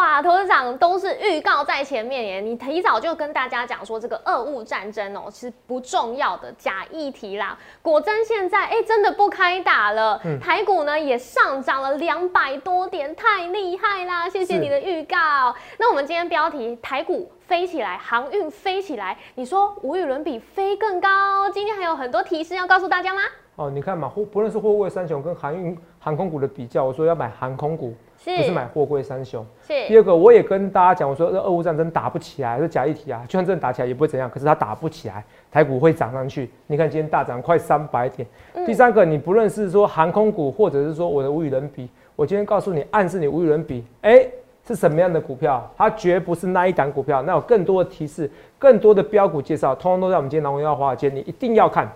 哇，投资长都是预告在前面耶，你提早就跟大家讲说这个俄乌战争哦是不重要的假议题啦。果真现在哎真的不开打了，台股呢也上涨了两百多点，太厉害啦！谢谢你的预告。那我们今天标题台股飞起来，航运飞起来，你说无与伦比，飞更高。今天还有很多提示要告诉大家吗？哦，你看嘛，货不论是货柜三雄跟航运航空股的比较，我说要买航空股。不是买货柜三雄。是第二个，我也跟大家讲，我说这俄乌战争打不起来，是假议题啊，就算真的打起来也不会怎样。可是它打不起来，台股会涨上去。你看今天大涨快三百点。第三个，你不论是说航空股，或者是说我的无与伦比，我今天告诉你，暗示你无与伦比，哎，是什么样的股票？它绝不是那一档股票。那有更多的提示，更多的标股介绍，通通都在我们今天《龙耀华尔街》，你一定要看。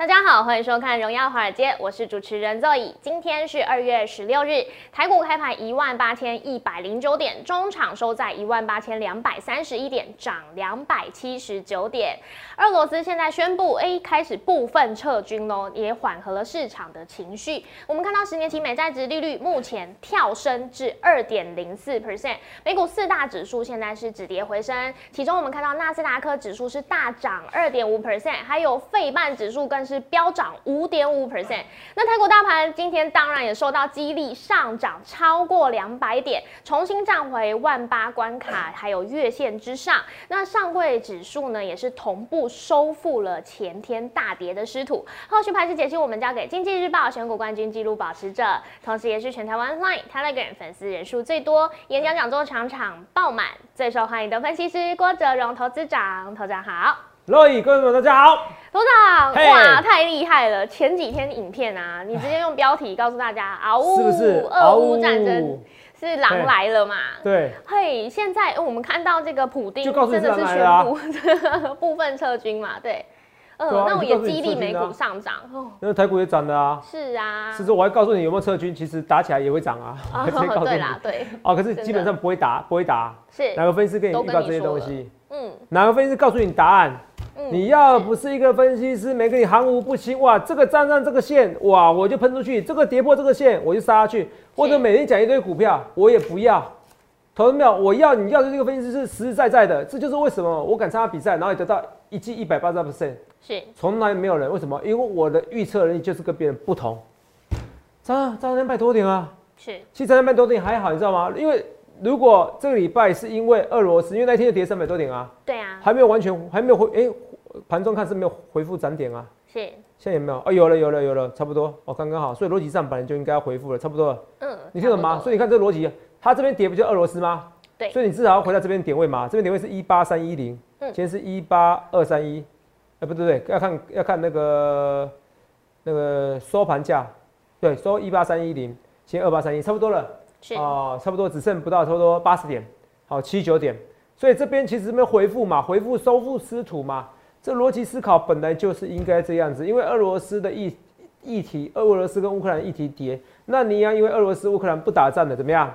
大家好，欢迎收看《荣耀华尔街》，我是主持人 Zoe。今天是二月十六日，台股开盘一万八千一百零九点，中场收在一万八千两百三十一点，涨两百七十九点。俄罗斯现在宣布，哎，开始部分撤军喽，也缓和了市场的情绪。我们看到十年期美债值利率目前跳升至二点零四 percent，美股四大指数现在是止跌回升，其中我们看到纳斯达克指数是大涨二点五 percent，还有费半指数更是。飙涨五点五 percent，那台股大盘今天当然也受到激励，上涨超过两百点，重新站回万八关卡，还有月线之上。那上柜指数呢，也是同步收复了前天大跌的失土。后续排势解析，我们交给经济日报选股冠军纪录保持者，同时也是全台湾 Line Telegram 粉丝人数最多，演讲讲座场场爆满，最受欢迎的分析师郭哲荣投资长，投长好。乐意，各位们，大家好。董长，哇，太厉害了！前几天影片啊，你直接用标题告诉大家，嗷呜，是不是？俄乌战争是狼来了嘛？对。嘿，现在我们看到这个普丁真的是宣布 部分撤军嘛？对。嗯，那我也激励美股上涨。那台股也涨了啊。是啊。是说我还告诉你有没有撤军，其实打起来也会涨啊。对啦，对。哦，可是基本上不会打，不会打。是。哪个分析师跟你预告这些东西？嗯。哪个分析师告诉你答案？你要不是一个分析师，没跟你含糊不清，哇，这个站上这个线，哇，我就喷出去；这个跌破这个线，我就杀下去。或者每天讲一堆股票，我也不要。投资没有？我要你要的这个分析师是实实在在的。这就是为什么我敢参加比赛，然后也得到一季一百八十 percent，是从来没有人。为什么？因为我的预测能力就是跟别人不同。涨涨三百多点啊，是，其实涨两百多点还好，你知道吗？因为如果这个礼拜是因为俄罗斯，因为那天就跌三百多点啊，对啊，还没有完全还没有回哎。盘中看是没有回复涨点啊，是，现在有没有？哦，有了，有了，有了，差不多，哦，刚刚好，所以逻辑上本来就应该要回复了，差不多。了。嗯，你听懂吗？所以你看这个逻辑，它这边跌不就俄罗斯吗？对，所以你至少要回到这边点位嘛，这边点位是一八三一零，今天是一八二三一，哎，不对对，要看要看那个那个收盘价，对，收一八三一零，先二八三一，差不多了，哦，差不多只剩不到差不多八十点，好，七九点，所以这边其实没有回复嘛，回复收复失土嘛。这逻辑思考本来就是应该这样子，因为俄罗斯的议议题，俄罗斯跟乌克兰议题跌，那你要因为俄罗斯乌克兰不打仗的怎么样？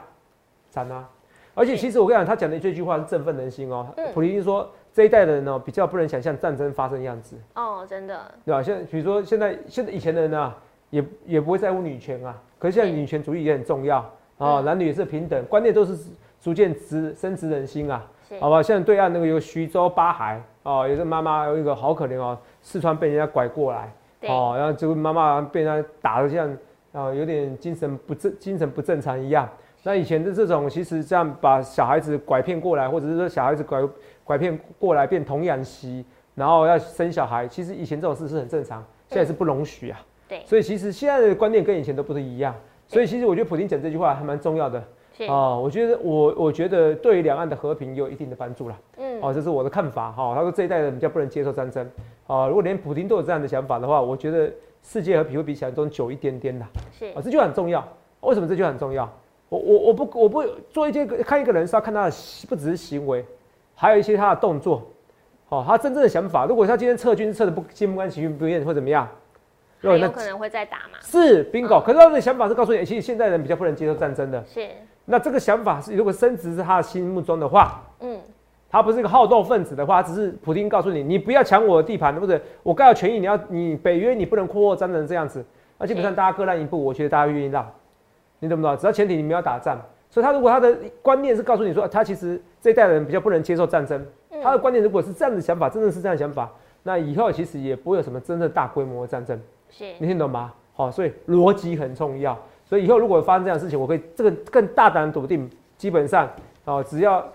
惨啊！而且其实我跟你讲，他讲的这句话是振奋人心哦。普林说这一代的人呢，比较不能想象战争发生样子。哦，真的。对吧？现在比如说现在现在以前的人呢，也也不会在乎女权啊，可是现在女权主义也很重要啊，男女也是平等，观念都是逐渐直深植人心啊。好吧，现在对岸那个有徐州八海哦，有个妈妈有一个好可怜哦，四川被人家拐过来哦，然后这个妈妈被人家打的像啊有点精神不正精神不正常一样。那以前的这种其实这样把小孩子拐骗过来，或者是说小孩子拐拐骗过来变童养媳，然后要生小孩，其实以前这种事是很正常，现在是不容许啊。对，所以其实现在的观念跟以前都不是一样。所以其实我觉得普京讲这句话还蛮重要的。哦，我觉得我我觉得对两岸的和平有一定的帮助了。嗯，哦，这是我的看法哈。他说这一代人比较不能接受战争。啊，如果连普京都有这样的想法的话，我觉得世界和平会比想象中久一点点的。是啊，这就很重要。为什么这就很重要？我我我不我不做一件看一个人是要看他的不只是行为，还有一些他的动作。哦，他真正的想法。如果他今天撤军撤的不心不甘情不愿或怎么样，还有可能会再打嘛？是 bingo。可是他的想法是告诉你，其实现代人比较不能接受战争的。是。那这个想法是，如果升值是他的心目中的话，嗯，他不是一个好斗分子的话，只是普京告诉你，你不要抢我的地盘，或者我该有权益，你要你北约你不能扩扩张成这样子。那基本上大家各让一步，我觉得大家愿意让。你懂不懂？只要前提你们要打仗。所以他如果他的观念是告诉你说，他其实这一代人比较不能接受战争，他的观念如果是这样的想法，真的是这样的想法，那以后其实也不会有什么真正大规模的战争。是，你听懂吗？好，所以逻辑很重要。所以以后如果发生这样的事情，我可以这个更大胆的笃定，基本上哦，只要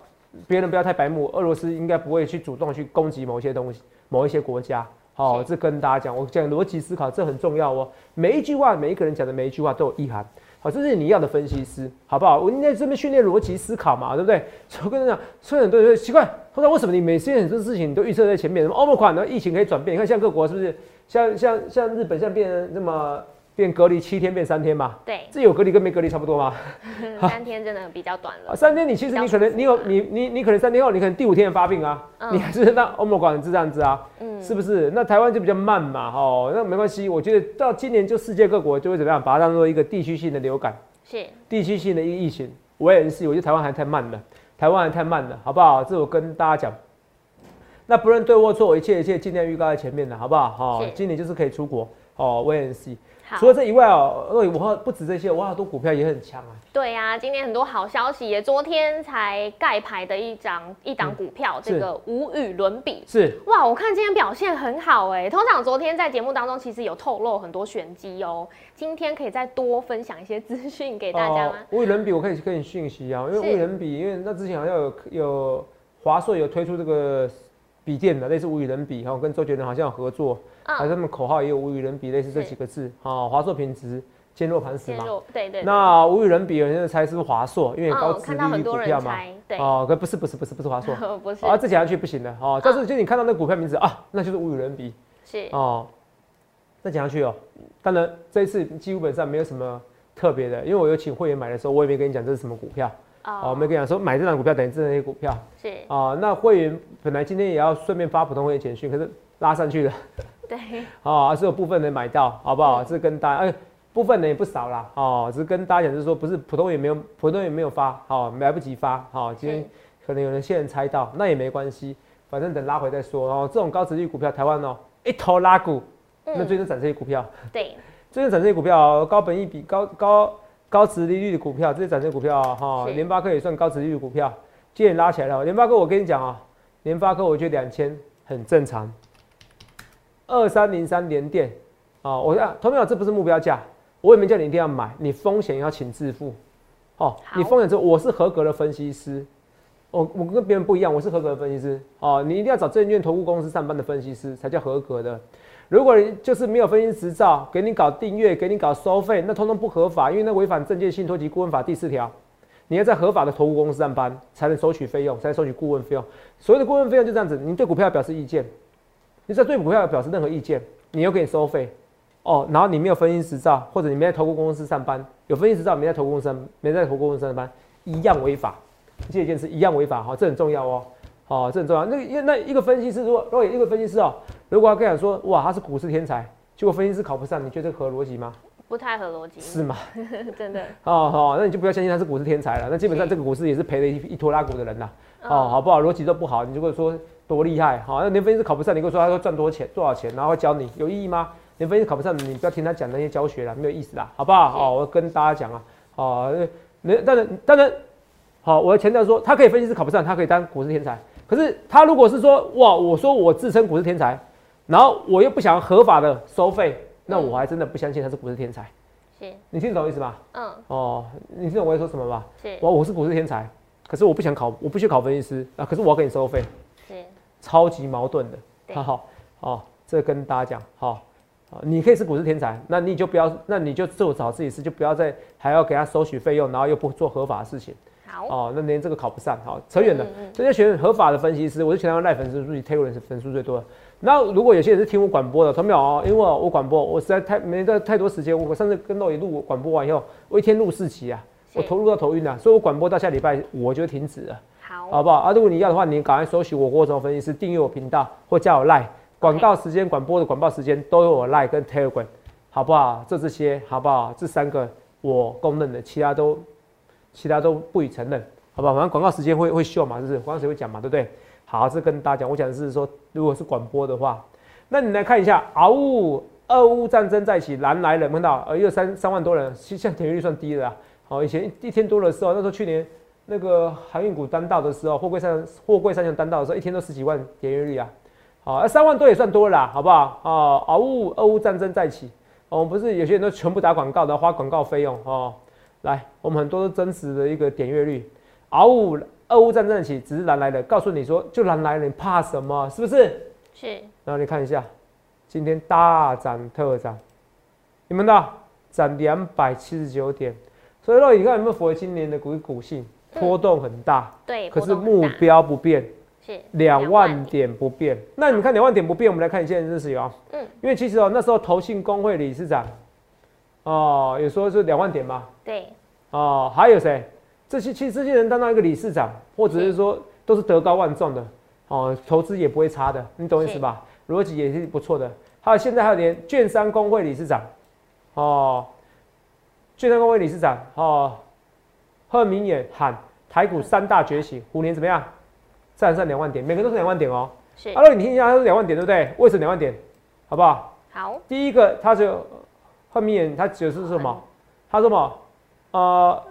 别人不要太白目，俄罗斯应该不会去主动去攻击某些东西、某一些国家。好，这跟大家讲，我讲逻辑思考，这很重要哦。每一句话，每一个人讲的每一句话都有意涵。好，这是你要的分析师，好不好？我应该这边训练逻辑思考嘛，对不对？我跟你讲，所以很多人奇怪，他说为什么你每件很多事情你都预测在前面？什么欧盟款，然后疫情可以转变？你看像各国是不是？像像像日本，像变成那么。变隔离七天变三天嘛？对，这有隔离跟没隔离差不多吗？三天真的比较短了。三天你其实你可能你有你你你可能三天后你可能第五天发病啊，你还是那欧盟管是这样子啊，嗯，是不是？那台湾就比较慢嘛，哦，那没关系，我觉得到今年就世界各国就会怎么样，把它当做一个地区性的流感，是地区性的一个疫情。我也是，我觉得台湾还太慢了，台湾还太慢了，好不好？这我跟大家讲。那不论对或错，一切一切尽量预告在前面的，好不好？好，今年就是可以出国，哦，VNC。除了这以外哦，我我不止这些，我好多股票也很强啊。对呀，今天很多好消息也，昨天才盖牌的一张一档股票，这个无与伦比。是哇，我看今天表现很好哎。通常昨天在节目当中其实有透露很多玄机哦，今天可以再多分享一些资讯给大家吗？无与伦比，我可以跟你讯息啊，因为无与伦比，因为那之前好像有有华硕有推出这个笔电的，类似无与伦比，然后跟周杰伦好像有合作。还是他们口号也有无与伦比，类似这几个字啊。华硕品质坚若磐石嘛，对对。那无与伦比，有人猜是不是华硕，因为高值利率股票嘛。对。哦，可不是不是不是不是华硕，不是。啊，这讲下去不行的哦。但是就你看到那股票名字啊，那就是无与伦比。是。哦，再讲下去哦。当然这一次基本上没有什么特别的，因为我有请会员买的时候，我也没跟你讲这是什么股票。哦。我没跟你讲说买这张股票等于这些股票。是。啊，那会员本来今天也要顺便发普通会员简讯，可是拉上去了。对，哦，是有部分人买到，好不好？是跟大家，哎，部分人也不少啦，哦，只是跟大家讲，就是说，不是普通也没有，普通也没有发，好，来不及发，好，今天可能有人现在猜到，那也没关系，反正等拉回再说。哦，这种高值率股票，台湾哦，一头拉股，那最近涨这些股票，对，最近涨这些股票，高本益比、高高高值利率的股票，这些涨这些股票，哈，联发科也算高值利率股票，今天拉起来了。联发科，我跟你讲啊，联发科我觉得两千很正常。二三零三连电，啊，我讲，同学这不是目标价，我也没叫你一定要买，你风险要请自负，哦，你风险这我是合格的分析师，我我跟别人不一样，我是合格的分析师，哦，你一定要找证券投顾公司上班的分析师才叫合格的，如果你就是没有分析执照，给你搞订阅，给你搞收费，那通通不合法，因为那违反证券信托及顾问法第四条，你要在合法的投顾公司上班才能收取费用，才能收取顾问费用，所谓的顾问费用就这样子，你对股票表示意见。你在对股票表示任何意见，你又给你收费，哦，然后你没有分析执照，或者你没在投顾公司上班，有分析执照没在投顾公司，没在投顾公司上班，一样违法。这件事一样违法，哈，这很重要哦，哦，这很重要。那那一个分析师，如果如果一个分析师哦，如果他跟你说，哇，他是股市天才，结果分析师考不上，你觉得合逻辑吗？不太合逻辑。是吗？真的。哦好，那你就不要相信他是股市天才了。那基本上这个股市也是赔了一一拖拉股的人呐。哦，好不好？逻辑都不好，你如果说。多厉害，好，那连分析师考不上，你跟我说他说赚多少钱，多少钱，然后教你，有意义吗？连分析师考不上，你不要听他讲那些教学了，没有意思啦，好不好？哦，我跟大家讲啊，哦，那当然当然，好，我要强调说，他可以分析师考不上，他可以当股市天才。可是他如果是说，哇，我说我自称股市天才，然后我又不想合法的收费，那我还真的不相信他是股市天才。是，你听懂意思吧？嗯。哦，你听懂我在说什么吧？是。我我是股市天才，可是我不想考，我不去考分析师啊，可是我要给你收费。是。超级矛盾的，好好好，这跟大家讲，好，你可以是股市天才，那你就不要，那你就做找自己事，就不要再还要给他收取费用，然后又不做合法的事情，好，哦，那连这个考不上，好，扯远了，这些选合法的分析师，我是全要赖粉丝数据，Taylor 是粉丝最多的。那如果有些人是听我广播的，同没有哦？因为我广播，我实在太没得太多时间，我上次跟到一录广播完以后，我一天录四集啊，我投入到头晕了，所以我广播到下礼拜我就停止了。好不好啊？如果你要的话，你赶快搜寻我郭总分析师，订阅我频道或加我 Line，广告时间、广播的广告时间都有我 Line 跟 Telegram，好不好？这这些好不好？这三个我公认的，其他都其他都不予承认，好不好？反正广告时间会会秀嘛，是不是？广告时间会讲嘛，对不对？好，这跟大家讲，我讲的是说，如果是广播的话，那你来看一下，嗷呜，俄乌战争再起，蓝来人看到，呃，有三三万多人，其实现在点阅率算低的啊。好，以前一天多的时候，那时候去年那个航运股单道的时候，货柜上货柜三强单道的时候，一天都十几万点阅率啊。好，三万多也算多了啦，好不好？哦，俄乌，俄乌战争再起，我们不是有些人都全部打广告的，花广告费用哦。来，我们很多都真实的一个点阅率，俄乌。俄乌战争起，只是蓝来的，告诉你说，就蓝来了，你怕什么？是不是？是。然后你看一下，今天大涨特涨，你们的涨两百七十九点，所以说你看有没有符合今年的股股性？波动很大，对，可是目标不变，是。两万点不变。那你看两万点不变，我们来看一件事情啊，嗯，因为其实哦，那时候投信工会理事长，哦，也说是两万点嘛，对，哦，还有谁？这些其实这些人当到一个理事长，或者是说都是德高望重的哦，投资也不会差的，你懂意思吧？逻辑也是不错的。还有现在还有连券商工会理事长哦，券商工会理事长哦，贺明也喊台股三大觉醒，虎年怎么样？站上两万点，每个都是两万点哦。是。阿乐，你听一下，他是两万点对不对？为什么两万点？好不好？好。第一个，他就贺明眼，他解释是什么？他说什么？呃。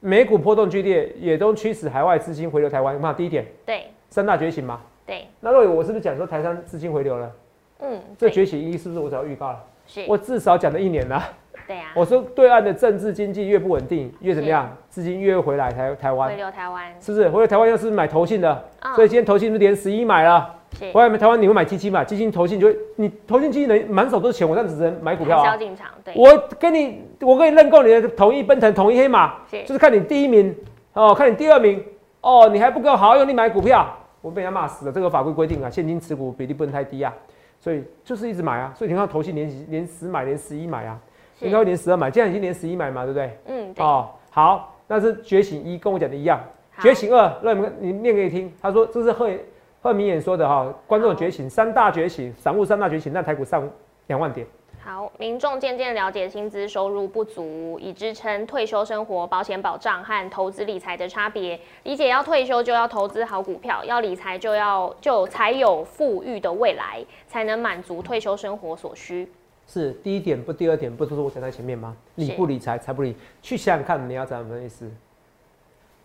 美股波动剧烈，也都驱使海外资金回流台湾。有没有？第一点，对，三大觉醒嘛。对。那若我是不是讲说台商资金回流了？嗯。这觉醒一是不是我早预告了？是。我至少讲了一年了。对呀。我说对岸的政治经济越不稳定，越怎么样？资金越回来台台湾。回流台湾。是不是？回流台湾要是买投信的，所以今天投信是连十一买了？回来台湾你会买基金嘛？基金投信就会，你投信基金能满手都是钱，我这样只能买股票啊。进场，对。我跟你，我跟你认购你的统一奔腾、统一黑马，就是看你第一名哦，看你第二名哦，你还不够好用力买股票，我被人家骂死了。这个法规规定啊，现金持股比例不能太低啊，所以就是一直买啊。所以你看投信连连十买，连十一买啊，应该会连十二买，现在已经连十一买嘛，对不对？嗯，哦，好，那是觉醒一，跟我讲的一样。觉醒二，那你们你念给你听，他说这是会。贺明演说的哈，观众觉醒，三大觉醒，散户三大觉醒，那台股上两万点。好，民众渐渐了解薪资收入不足以支撑退休生活、保险保障和投资理财的差别，理解要退休就要投资好股票，要理财就要就才有富裕的未来，才能满足退休生活所需。是第一点不？第二点不？都是我讲在前面吗？理不理财，财不理。去想想看，你要怎么意思？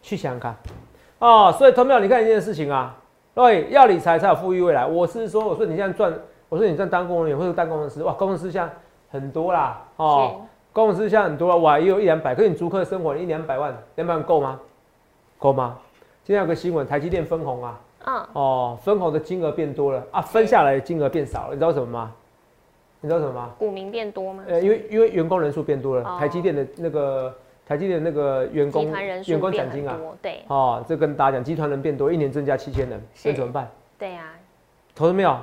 去想想看。哦，所以投票，你看一件事情啊。对，要理财才有富裕未来。我是说，我说你现在赚，我说你赚当工人员或者当工程师，哇，工程师像很多啦，哦，工程师像很多了，哇，也有一两百，可是你租客生活一两百万，两百万够吗？够吗？今天有个新闻，台积电分红啊，嗯，哦，分红的金额变多了啊，分下来的金额变少了，你知道什么吗？你知道什么吗？股民变多吗？呃，因为因为员工人数变多了，台积电的那个。台积电那个员工员工奖金啊，对，哦，这跟大家讲，集团人变多，一年增加七千人，那怎么办？对呀，投资没有？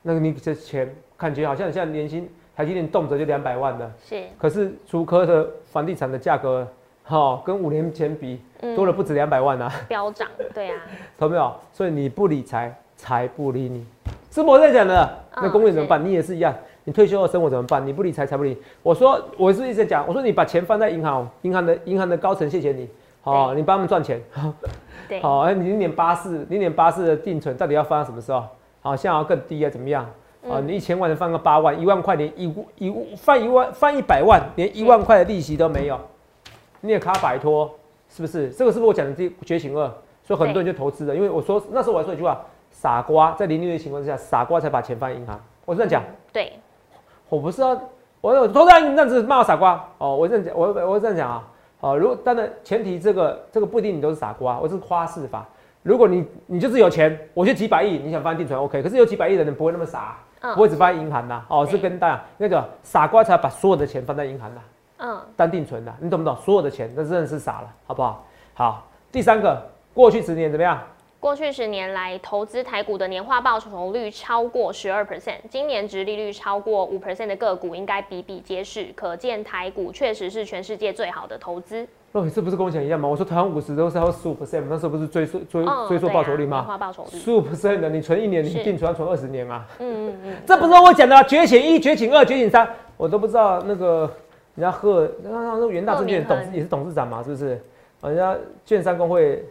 那个你这钱感觉好像现在年薪台积电动辄就两百万的，是。可是竹科的房地产的价格，哈，跟五年前比多了不止两百万啊，飙涨，对啊，投没有？所以你不理财，财不理你，是我在讲的。那公务员怎么办？你也是一样。你退休后生活怎么办？你不理财，财不理。我说，我是一直讲，我说你把钱放在银行，银行的银行的高层谢谢你，好，你帮他们赚钱。对，好，哎，你零点八四，零点八四的定存到底要放到什么时候？好，现在要更低啊？怎么样？啊，你一千万的放个八万，一万块连一一放一万放一百万，连一万块的利息都没有，你也卡摆脱，是不是？这个是不是我讲的这觉醒二？所以很多人就投资了，因为我说那时候我还说一句话，傻瓜在零利率的情况之下，傻瓜才把钱放在银行。我是这样讲。对。我不是啊，我我投资人这样子骂我傻瓜哦，我这样讲，我我这样讲啊，好，如果当然前提这个这个不一定你都是傻瓜，我是夸饰法。如果你你就是有钱，我就几百亿，你想翻定存 OK，可是有几百亿的人不会那么傻，不会只放在银行的哦，是跟大家那个傻瓜才把所有的钱放在银行的，嗯，当定存的，你懂不懂？所有的钱那真的是傻了，好不好？好，第三个，过去十年怎么样？过去十年来，投资台股的年化报酬率超过十二 percent，今年值利率超过五 percent 的个股应该比比皆是，可见台股确实是全世界最好的投资。肉体是不是跟我讲一样吗？我说台湾五十都是要十五 percent，那时候不是追溯追追溯报酬率吗？年化报酬十五 percent 的，你存一年，你定存要存二十年嘛？嗯嗯嗯，这不是我讲的，绝情一、绝情二、绝情三，我都不知道那个人家贺那那那元大证券董也是董事长嘛，是不是？人家券商工会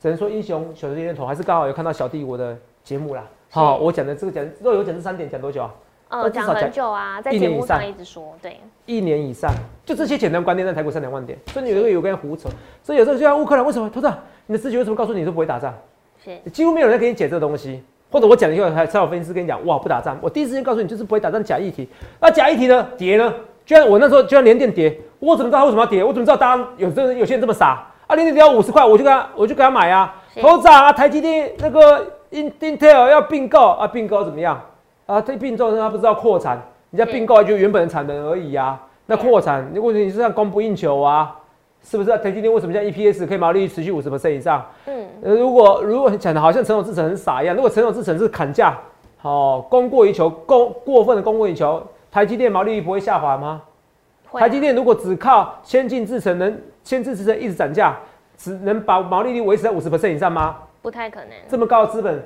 只能说英雄小弟认同，还是刚好有看到小弟我的节目啦。好，我讲的这个讲若有讲这三点讲多久啊？呃，讲很久啊，在节目上一直说，对，一年以上，就这些简单观念在台股三两万点，所以你有个有跟胡扯，所以有时候就像乌克兰为什么，头长，你的直觉为什么告诉你说不会打仗？是，几乎没有人给你解这个东西，或者我讲了以后，还才有分析师跟你讲，哇，不打仗，我第一时间告诉你就是不会打仗，假议题，那假议题呢，跌呢？居然我那时候居然连电跌，我怎么知道它为什么要跌？我怎么知道大家有这有些人这么傻啊？连电跌到五十块，我就给他我就给他买啊，头涨啊，台积电那个 Intel 要并购啊，并购怎么样？啊，这并购他不知道扩产。人家并购就原本的产能而已啊，那扩产，你问题你是要供不应求啊，是不是？台积电为什么像 EPS 可以毛利率持续五十 percent 以上？嗯，呃，如果如果讲的好像陈总制成很傻一样，如果陈总制成是砍价，好供过于求，供过分的供过于求，台积电毛利率不会下滑吗？台积电如果只靠先进制成能先进制成一直涨价，只能把毛利率维持在五十 percent 以上吗？不太可能，这么高的资本。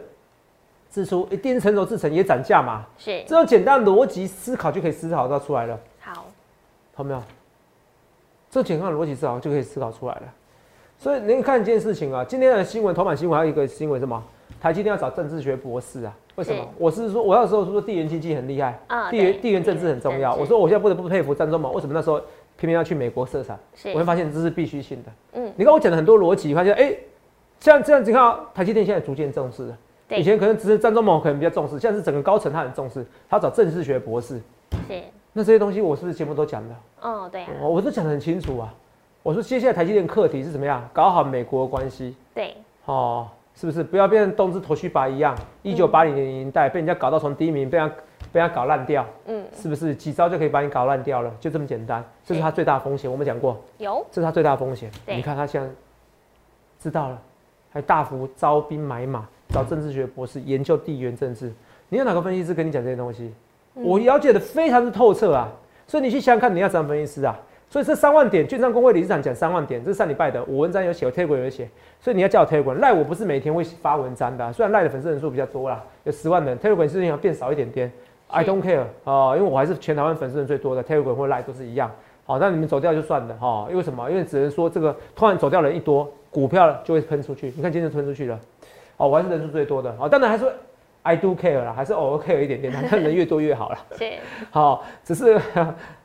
支出一定成熟制成也涨价嘛？是这种简单逻辑思考就可以思考到出来了。好，好没有？这简单的逻辑思考就可以思考出来了。所以您看一件事情啊，今天的新闻头版新闻还有一个新闻什么？台积电要找政治学博士啊？为什么？我是说，我那时候说地缘经济很厉害啊，地缘地缘政治很重要。我说我现在不得不佩服张忠谋，为什么那时候偏偏要去美国设厂？我会发现这是必须性的。嗯，你看我讲的很多逻辑，发现哎，像这样子看，台积电现在逐渐重视了。以前可能只是张忠谋可能比较重视，现在是整个高层他很重视，他找政治学博士。是。那这些东西我是不是节目都讲的？哦，对。我都讲得很清楚啊。我说接下来台积电课题是怎么样搞好美国关系？对。哦，是不是不要变成东芝头须拔一样？一九八零年代被人家搞到从第一名，被人被他搞烂掉。嗯。是不是几招就可以把你搞烂掉了？就这么简单，这是他最大风险。我们讲过。有。这是他最大风险。你看他现在知道了，还大幅招兵买马。找政治学博士研究地缘政治，你有哪个分析师跟你讲这些东西？我了解的非常之透彻啊！所以你去想想看，你要怎么分析师啊？所以这三万点，券商工会理事长讲三万点，这是上礼拜的，我文章有写，我 Telegram 有写，所以你要叫我 Telegram 赖，我不是每天会发文章的，虽然赖的粉丝人数比较多啦，有十万人，Telegram 是要变少一点点，I don't care 啊，因为我还是全台湾粉丝人最多的，Telegram 或赖都是一样。好，那你们走掉就算了哈，因为什么？因为只能说这个突然走掉人一多，股票就会喷出去，你看今天喷出去了。哦，我还是人数最多的，哦，当然还是 I do care 啦，还是偶尔 care 一点点，但人越多越好了。是，好，只是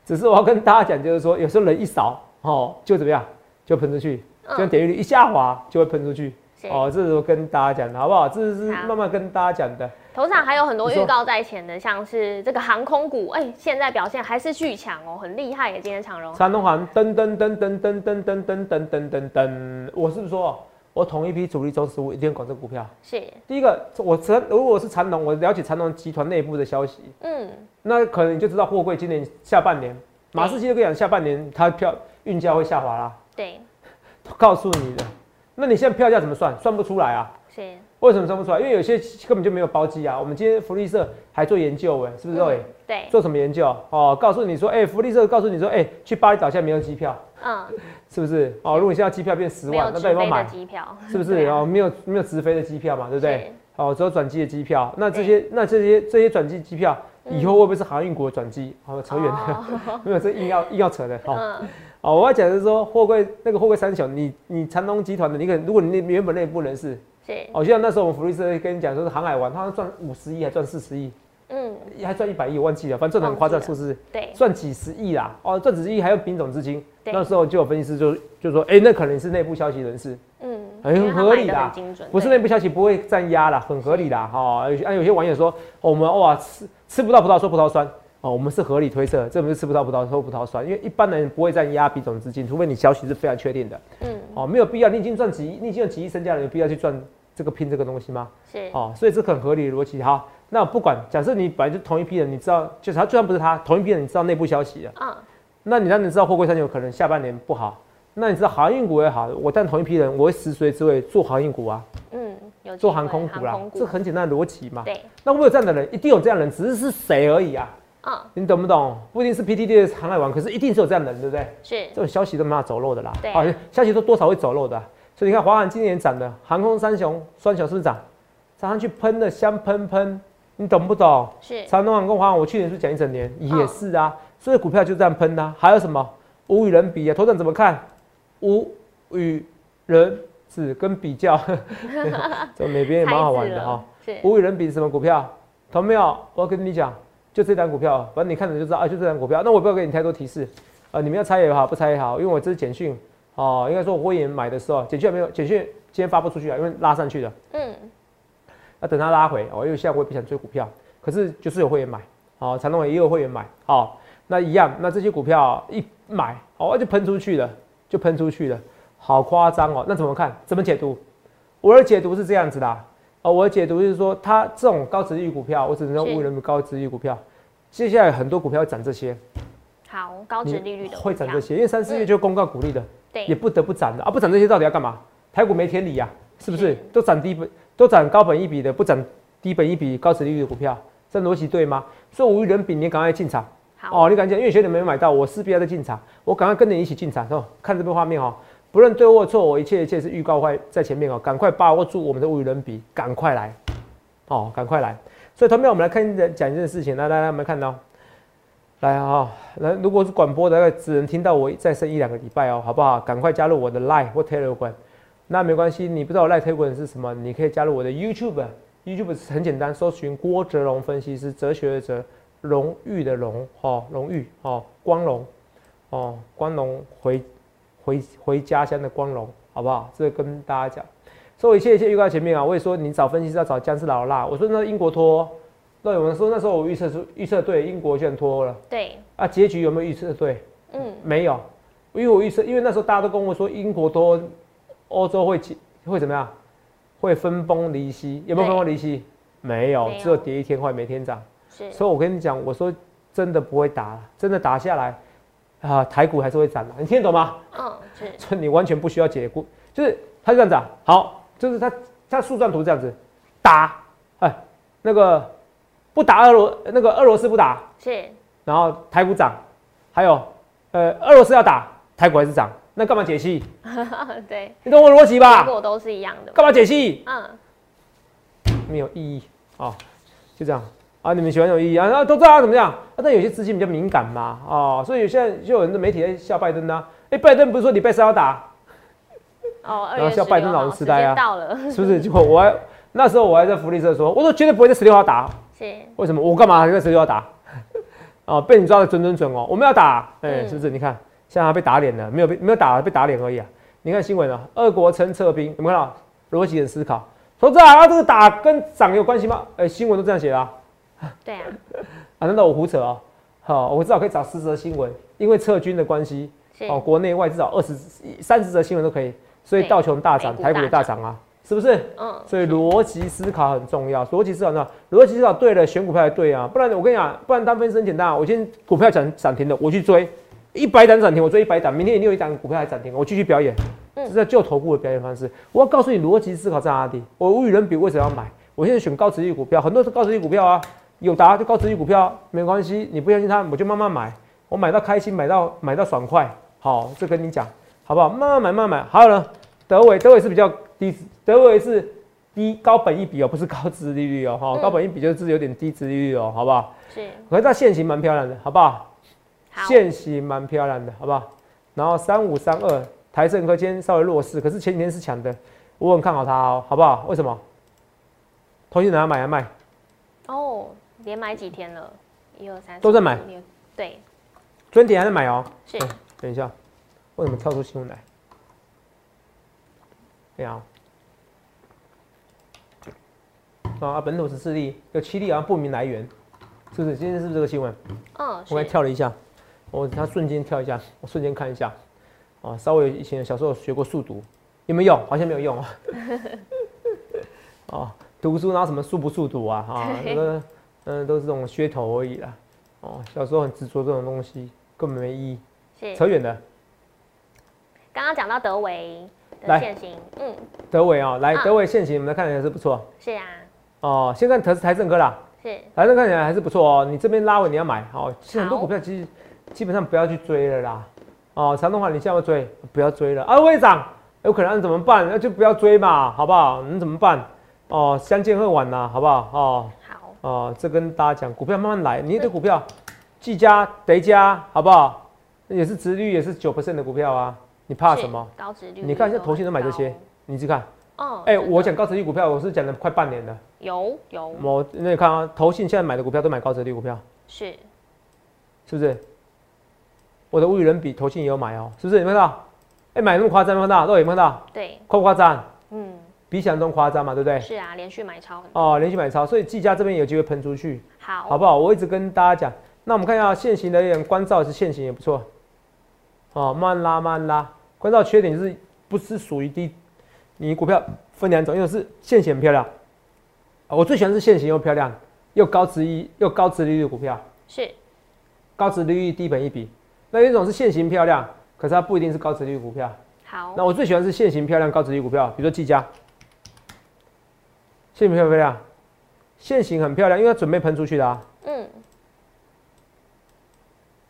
只是我要跟大家讲，就是说有时候人一少，哦，就怎么样，就喷出去，就像点击率一下滑就会喷出去。哦，这是我跟大家讲的，好不好？这是慢慢跟大家讲的。头上还有很多预告在前的，像是这个航空股，哎，现在表现还是巨强哦，很厉害耶，今天长荣。长荣航噔噔噔噔噔噔噔噔噔噔噔，我是不是说？我同一批主力中实物一定管这股票。是第一个，我长如果是长隆，我了解长隆集团内部的消息，嗯，那可能你就知道货柜今年下半年，马士基都跟你讲，下半年它票运价会下滑啦。对，告诉你的，那你现在票价怎么算？算不出来啊。是。为什么生不出来？因为有些根本就没有包机啊。我们今天福利社还做研究，哎，是不是对？对。做什么研究？哦，告诉你说，哎，福利社告诉你说，哎，去巴厘岛现在没有机票。嗯。是不是？哦，如果你现在机票变十万，那代表买机票？是不是？哦，没有没有直飞的机票嘛，对不对？哦，只有转机的机票。那这些那这些这些转机机票，以后会不会是航运股的转机？好，扯远了，没有这硬要硬要扯的。好，哦，我要讲的是说，货柜那个货柜三雄，你你长隆集团的，你可能如果你原本内部人士，是，哦，像那时候我们福利社跟你讲说是航海王，他赚五十亿还赚四十亿。嗯，还赚一百亿，我忘记了，反正很夸张，是不是，对，赚几十亿啦，哦，赚几十亿还有品种资金，那时候就有分析师就就说，哎，那可能是内部消息人士，嗯，很合理啦，不是内部消息不会占压啦，很合理啦哈。有些啊，有些网友说，我们哇吃吃不到葡萄说葡萄酸，哦，我们是合理推测，这不是吃不到葡萄说葡萄酸，因为一般人不会占压比总资金，除非你消息是非常确定的，嗯，哦，没有必要，你已经赚几亿，你已经有几亿身价了，有必要去赚这个拼这个东西吗？是，哦，所以这很合理的逻辑。哈。那不管，假设你本来就同一批人，你知道，就是他，就算不是他，同一批人，你知道内部消息的，嗯，那你当然知道货柜三有可能下半年不好，那你知道航运股也好，我但同一批人，我会食髓知味做航运股啊，嗯，有做航空股啦，这很简单的逻辑嘛，对，那会有这样的人，一定有这样的人，只是是谁而已啊，嗯，你懂不懂？不一定是 PTT 的常来玩，可是一定是有这样的人，对不对？是，这种消息都没法走漏的啦。对，消息都多少会走漏的。所以你看，华航今年涨的航空三雄，双雄是不是涨？涨上去喷的香喷喷，你懂不懂？是。长东航空、华航，我去年是讲一整年，也是啊。所以股票就这样喷呐。还有什么？无与人比啊？头等怎么看？无与人只跟比较，这美编也蛮好玩的哈。无与人比什么股票？同没有？我要跟你讲。就这单股票，反正你看着就知道啊，就这单股票。那我不要给你太多提示，呃，你们要猜也好，不猜也好，因为我这是简讯哦。应该说我会员买的时候，简讯还没有，简讯今天发不出去啊，因为拉上去的。嗯。要等它拉回，哦，因为现在我也不想追股票，可是就是有会员买，哦，长隆也有会员买，好，那一样，那这些股票一买，哦，就喷出去了，就喷出去了，好夸张哦。那怎么看？怎么解读？我的解读是这样子的。哦，我的解读是说，它这种高值率股票，我只能用无人高值率股票。接下来很多股票会涨这些，好高值利率的会涨这些，因为三四月就公告股利的，对，也不得不涨的啊，不涨这些到底要干嘛？台股没天理呀，是不是？都涨低本，都涨高本一笔的，不涨低本一笔高值利率的股票，这逻辑对吗？所以无人比，你赶快进场。好，哦，你赶紧，因为学弟没有买到，我势必要再进场，我赶快跟你一起进场。哦，看这边画面哦。不论对或错，我一切一切是预告坏在前面哦，赶快把握住我们的物与人比，赶快来，哦，赶快来。所以，同面我们来看讲一件事情，来来来，我们看到，来啊，来，如果是广播的，只能听到我再剩一两个礼拜哦，好不好？赶快加入我的 Line 或 Telegram，那没关系，你不知道 Line Telegram 是什么，你可以加入我的 YouTube，YouTube 是很简单，搜寻郭哲龙分析师，哲学的哲，荣誉的荣，哦，荣誉，哦，光荣，哦，光荣回。回回家乡的光荣，好不好？这个跟大家讲，所以一切一切预告前面啊，我也说你找分析师要找僵尸老辣。我说那英国脱，那有人说那时候我预测出预测对，英国居然脱了。对啊，结局有没有预测对？嗯，没有，因为我预测，因为那时候大家都跟我说英国脱，欧洲会会怎么样？会分崩离析？有没有分崩离析？没有，只有跌一天，或每天涨。是，所以我跟你讲，我说真的不会打，真的打下来。啊，台股还是会涨的，你听得懂吗？嗯，是。所以你完全不需要解股，就是它这样子啊。好，就是它它树状图这样子，打，哎，那个不打俄罗那个俄罗斯不打，是。然后台股涨，还有呃俄罗斯要打，台股还是涨，那干嘛解析？对，你懂我逻辑吧？结果都是一样的。干嘛解析？嗯，没有意义啊，就这样。啊，你们喜欢有意义啊？那都知道怎么样？啊，但有些资金比较敏感嘛，哦，所以现在就有人的媒体在笑拜登呐。哎，拜登不是说礼拜三要打？哦，然后笑拜登老人痴呆啊，到了，是不是？结果我还那时候我还在福利社说，我说绝对不会在十六号打。是。为什么？我干嘛在十六号打？哦，被你抓的准准准哦！我们要打，哎，是不是？你看，现在被打脸了，没有被没有打，被打脸而已啊！你看新闻啊，俄国称撤兵，有没有看到？逻辑的思考，说这啊，这个打跟涨有关系吗？哎，新闻都这样写啊。对啊，啊，难道我胡扯哦？好，我至少可以找十则新闻，因为撤军的关系，哦，国内外至少二十三十则新闻都可以，所以道琼大涨，台股也大涨啊，是不是？嗯，所以逻辑思考很重要，逻辑思考重要，逻辑思考对了，选股票也对啊，不然我跟你讲，不然单分很简单啊，我今天股票涨涨停的，我去追一百档涨停，我追一百档，明天一定有一档股票还涨停，我继续表演，这是旧头部的表演方式。我要告诉你逻辑思考在哪里，我无与伦比，为什么要买？我现在选高值率股票，很多是高值率股票啊。有答就高值率股票没关系，你不相信它，我就慢慢买，我买到开心，买到买到爽快，好，这跟你讲好不好？慢慢买，慢慢买。还有呢，德伟，德伟是比较低，德伟是低高本一比哦，不是高值利率哦，哈，高本一比就是有点低值利率哦，好不好？是。可是它现形蛮漂亮的，好不好？好。现形蛮漂亮的，好不好？然后三五三二，台盛科今天稍微弱势，可是前几天是强的，我很看好它哦，好不好？为什么？投信哪买啊卖？哦。连买几天了？一二三，都在买。对，昨天还在买哦。是。等一下，为什么跳出新闻来？对啊。啊，本土十四例，有七例好像不明来源，是不是？今天是不是这个新闻？嗯。我刚跳了一下，我他瞬间跳一下，我瞬间看一下。啊，稍微以前小时候学过速读，有没有用？好像没有用啊。哦，读书拿什么速不速读啊？啊，那个。嗯，都是这种噱头而已啦。哦，小时候很执着这种东西，根本没意义。是扯远了。刚刚讲到德维的现行，嗯，德维啊，来德维现行，我们来看起来是不错。是啊。哦，先看台台政科啦。是，台政看起来还是不错哦。你这边拉尾，你要买哦。其实很多股票其实基本上不要去追了啦。哦，长东话你现在要追，不要追了啊！会涨，有可能怎么办？那就不要追嘛，好不好？你怎么办？哦，相见恨晚呐，好不好？哦，好。哦，这跟大家讲，股票慢慢来。你的股票，技嘉、德嘉，好不好？也是值率也是九 percent 的股票啊，你怕什么？高值率。你看一下投信都买这些，你去看。哦。哎，我讲高值率股票，我是讲了快半年了。有有。我那你看啊，投信现在买的股票都买高值率股票。是。是不是？我的物与人比投信也有买哦，是不是？有没有看到？哎，买那么夸张，看到？都有看到？对。夸不夸张？嗯。比想象中夸张嘛，对不对？是啊，连续买超。哦，连续买超，所以技嘉这边有机会喷出去。好。好不好？我一直跟大家讲。那我们看一下现行的一点关照是现行也不错。哦，慢拉慢拉，关照缺点就是不是属于低，你股票分两种，一种是现行很漂亮，我最喜欢是现行又漂亮又高值一又高值利率的股票，是高值利率低本一比。那一种是现行漂亮，可是它不一定是高值利率股票。好，那我最喜欢是现行漂亮高值利率股票，比如说技嘉，现行漂不漂亮？现行很漂亮，因为它准备喷出去的啊。嗯。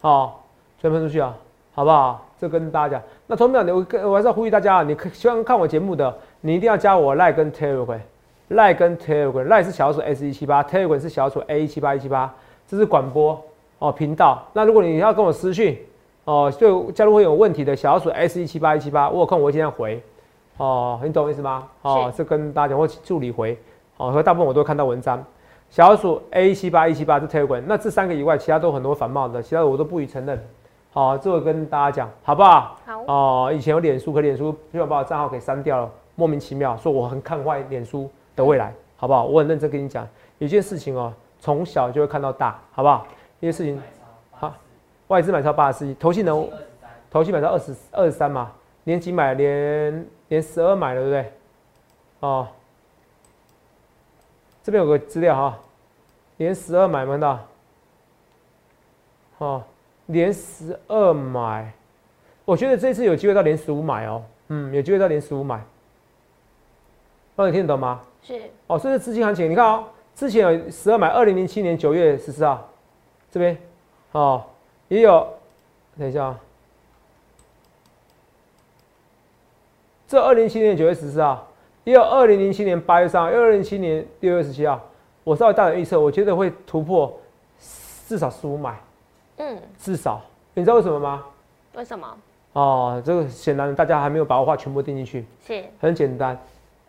好，准备喷出去啊。好不好？这跟大家讲。那同样的，我我还是要呼吁大家啊，你希望看我节目的，你一定要加我赖跟 Telegram，赖跟 Telegram，赖是小鼠 S 一七八，Telegram 是小鼠 A 一七八一七八，这是广播哦频道。那如果你要跟我私讯哦，就加入会有问题的小鼠 S 一七八一七八，我有空我会尽量回哦，你懂我意思吗？哦，这跟大家讲，或助理回哦，和大部分我都会看到文章。小鼠 A 七八一七八是 Telegram，那这三个以外，其他都很多繁冒的，其他的我都不予承认。好，这个跟大家讲，好不好？好哦。以前有脸书，可脸书就要把我账号给删掉了，莫名其妙说我很看坏脸书的未来，好不好？我很认真跟你讲，有件事情哦，从小就会看到大，好不好？一些事情，好，外资买超八十亿，投信能，投信买超二十二十三嘛，年几买，年年十二买了，对不对？哦，这边有个资料哈，连十二买，看到？哦。连十二买，我觉得这次有机会到连十五买哦。嗯，有机会到连十五买。帮你听得懂吗？是。哦，这是资金行情。你看哦，之前有十二买，二零零七年九月十四号，这边哦也有。等一下啊，这二零零七年九月十四号，也有二零零七年八月三号，二零零七年六月十七号。我稍微大胆预测，我觉得会突破至少十五买。嗯，至少你知道为什么吗？为什么？哦，这个显然大家还没有把我话全部定进去。是，很简单，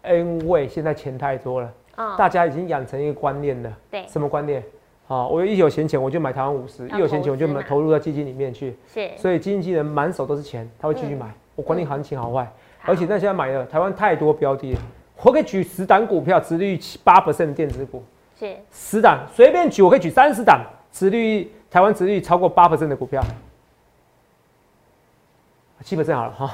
因为现在钱太多了，大家已经养成一个观念了。对，什么观念？好，我一有闲钱我就买台湾五十，一有闲钱我就投入到基金里面去。是，所以基金经理人满手都是钱，他会继续买。我管你行情好坏，而且那现在买的台湾太多标的，我可以举十档股票，殖率七八 percent 的电子股。是，十档随便举，我可以举三十档，殖率。台湾殖率超过八 percent 的股票，七 percent 好了哈，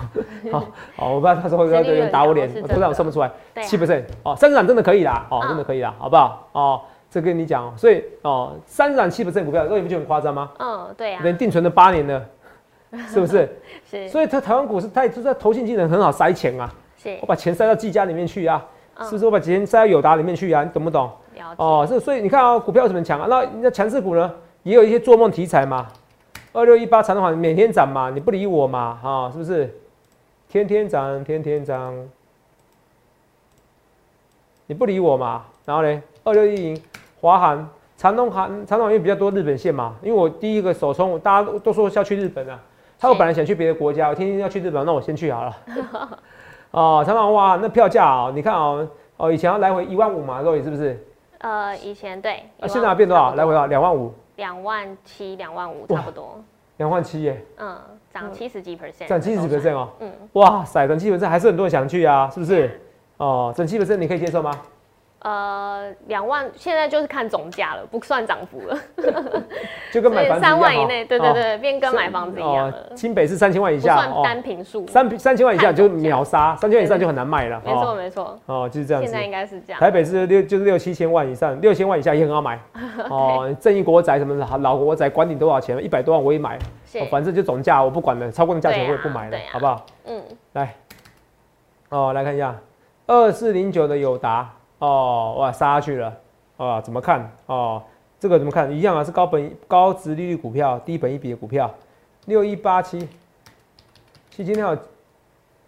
好好，我不知道他说会不会有人打我脸，我突然我算不出来，七 percent 哦，三十档真的可以啦，哦，真的可以啦，好不好？哦，这跟你讲，所以哦，三涨七 percent 股票，这你不就很夸张吗？嗯，对呀，连定存了八年了，是不是？是，所以它台湾股市它就在投信技能很好塞钱啊，是，我把钱塞到技嘉里面去啊，是不是？我把钱塞到友达里面去啊，你懂不懂？哦，是，所以你看啊，股票怎么强啊？那那强势股呢？也有一些做梦题材嘛，二六一八长的话每天涨嘛，你不理我嘛，哈，是不是？天天涨，天天涨，你不理我嘛？然后呢，二六一零华航、长东航、长东因为比较多日本线嘛，因为我第一个首冲，大家都说要去日本啊，他我本来想去别的国家，我天天要去日本，那我先去好了。哦，常常哇，那票价啊，你看啊，哦，以前要来回一万五嘛，各位是不是？呃，以前对。啊，现在变多少？来回啊，两万五。两万七、两万五差不多，两万七耶，嗯，涨七十几 percent，涨七十几 percent 哦，嗯，哇塞，涨七十 percent 还是很多人想去啊，是不是？哦，涨七 percent 你可以接受吗？呃，两万现在就是看总价了，不算涨幅了，就跟买房子三万以内，对对对，变跟买房子一样了。新北是三千万以下，算单平数，三三千万以下就秒杀，三千万以上就很难卖了。没错没错，哦，就是这样子。现在应该是这样。台北是六就是六七千万以上，六千万以下也很好买。哦，正义国宅什么的，老国宅管你多少钱，一百多万我也买，反正就总价我不管了，超过那价钱我也不买了，好不好？嗯，来，哦，来看一下二四零九的友达。哦，哇，杀下去了，啊？怎么看哦？这个怎么看？一样啊，是高本高值利率股票，低本一比的股票，六一八七，其实今天有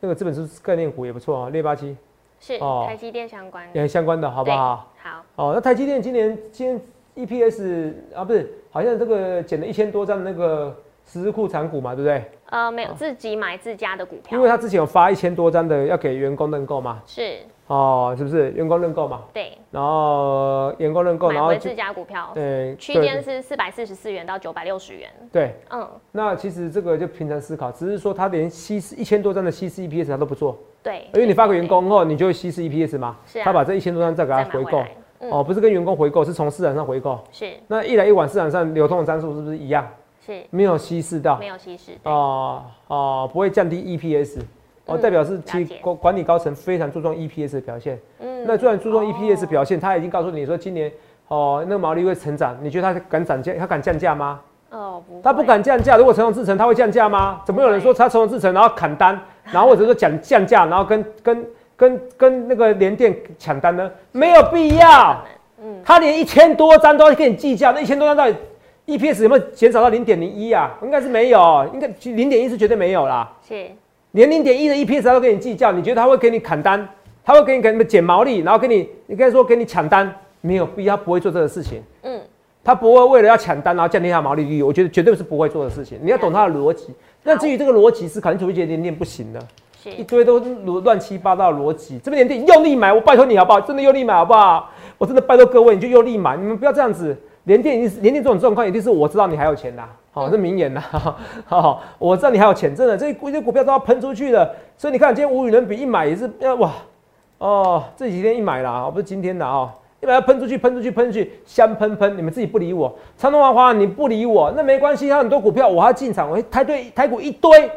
那个资本是概念股也不错啊，六八七是台积电相关，也相关的好不好？好。哦，那台积电今年今天 EPS 啊，不是，好像这个减了一千多张那个十字库产股嘛，对不对？呃，没有，自己买自家的股票，因为他之前有发一千多张的要给员工认购嘛。是。哦，是不是员工认购嘛？对。然后员工认购，然后自家股票，对，区间是四百四十四元到九百六十元。对，嗯。那其实这个就平常思考，只是说他连稀释一千多张的稀释 EPS 他都不做。对。因为你发给员工后，你就会稀释 EPS 嘛。是啊。他把这一千多张再给他回购。哦，不是跟员工回购，是从市场上回购。是。那一来一往，市场上流通的张数是不是一样？是。没有稀释到。没有稀释。哦哦，不会降低 EPS。哦，代表是其管管理高层非常注重 EPS 的表现。嗯，那虽然注重 EPS 表现，他已经告诉你说今年哦那个毛利会成长，你觉得他敢涨价？他敢降价吗？哦，不，他不敢降价。如果成龙制成，他会降价吗？怎么有人说他成龙制成，然后砍单，然后或者说讲降价，然后跟跟跟跟那个联电抢单呢？没有必要。嗯，他连一千多张都要跟你计较，那一千多张到底 EPS 有没有减少到零点零一啊？应该是没有，应该零点一是绝对没有啦。是。连零点一的 EPS 他都跟你计较，你觉得他会给你砍单？他会给你给你们减毛利，然后给你，你跟他说给你抢单，没有必要，不会做这个事情。嗯，他不会为了要抢单，然后降低他毛利率，我觉得绝对是不会做的事情。你要懂他的逻辑。那至于这个逻辑是，可能主一节连电不行的，一堆都乱七八糟的逻辑。这边连电用力买，我拜托你好不好？真的用力买好不好？我真的拜托各位，你就用力买，你们不要这样子。连电一定连电这种状况，一定是我知道你还有钱的。好，是名言呐。好，我知道你还有钱，真的，这一些股票都要喷出去的。所以你看，今天无与伦比一买也是要哇哦，这几天一买啦，不是今天的哦，一买要喷出去，喷出去，喷出去，香喷喷。你们自己不理我，长隆、华华你不理我，那没关系，有很多股票我还进场，我台对台股一堆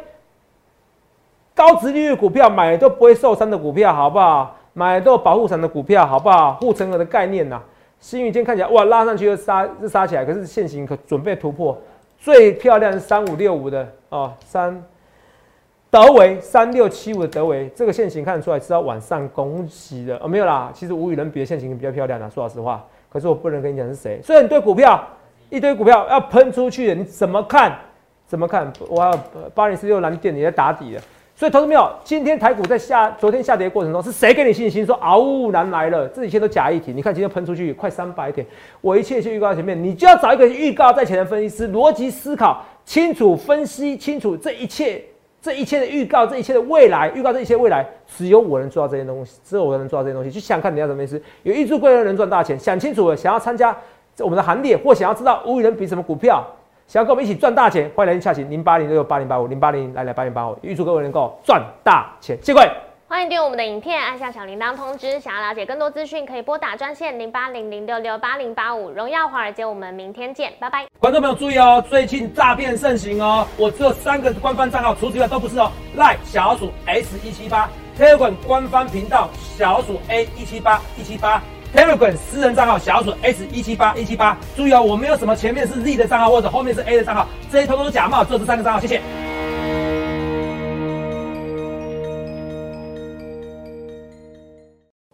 高值利率股票买都不会受伤的股票，好不好？买都有保护伞的股票，好不好？护城河的概念呐。新宇今天看起来哇，拉上去又杀，又杀起来，可是现形可准备突破。最漂亮是三五六五的哦，三德维三六七五的德维，这个线型看得出来是要往上攻击的哦，没有啦，其实无与伦比的线型比较漂亮的，说老实话。可是我不能跟你讲是谁，所以你对股票一堆股票要喷出去的，你怎么看？怎么看？我要八零四六蓝电你在打底了。所以，投资没有，今天台股在下，昨天下跌的过程中，是谁给你信心说嗷呜难来了？这一切都假议题。你看今天喷出去快三百点，我一切就预告在前面，你就要找一个预告在前的分析师，逻辑思考清楚，分析清楚这一切，这一切的预告，这一切的未来，预告这一切未来，只有我能做到这些东西，只有我能做到这些东西。去想看你要什么意思？有一注贵人能赚大钱，想清楚了，想要参加我们的行列，或想要知道无与伦比什么股票。想要跟我们一起赚大钱，欢迎来电洽询零八零六六八零八五零八零来来八零八五，预祝各位能够赚大钱，谢谢各位。欢迎订阅我们的影片，按下小铃铛通知。想要了解更多资讯，可以拨打专线零八零零六六八零八五。荣耀华尔街，我们明天见，拜拜。观众朋友注意哦，最近诈骗盛行哦，我只有三个官方账号，除此之外都不是哦。赖小鼠 S 一七八，Telegram 官方频道小鼠 A 一七八一七八。Telegram 私人账号小鼠 S 一七八一七八，注意哦，我没有什么前面是 Z 的账号或者后面是 A 的账号，这些通通假冒，只有这三个账号，谢谢。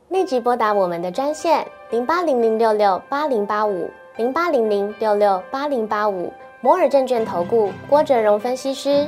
立即拨打我们的专线零八零零六六八零八五零八零零六六八零八五摩尔证券投顾郭哲荣分析师。